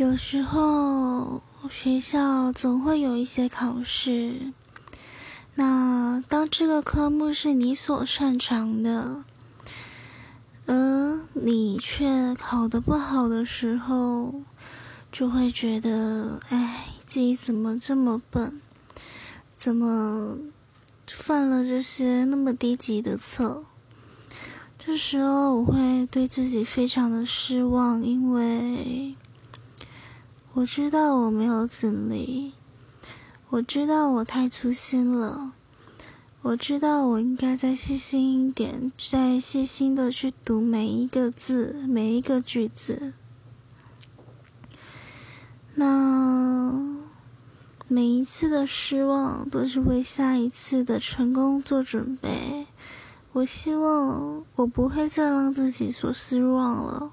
有时候学校总会有一些考试，那当这个科目是你所擅长的，而你却考得不好的时候，就会觉得，哎，自己怎么这么笨，怎么犯了这些那么低级的错？这时候我会对自己非常的失望，因为。我知道我没有尽力，我知道我太粗心了，我知道我应该再细心一点，再细心的去读每一个字，每一个句子。那每一次的失望都是为下一次的成功做准备。我希望我不会再让自己所失望了。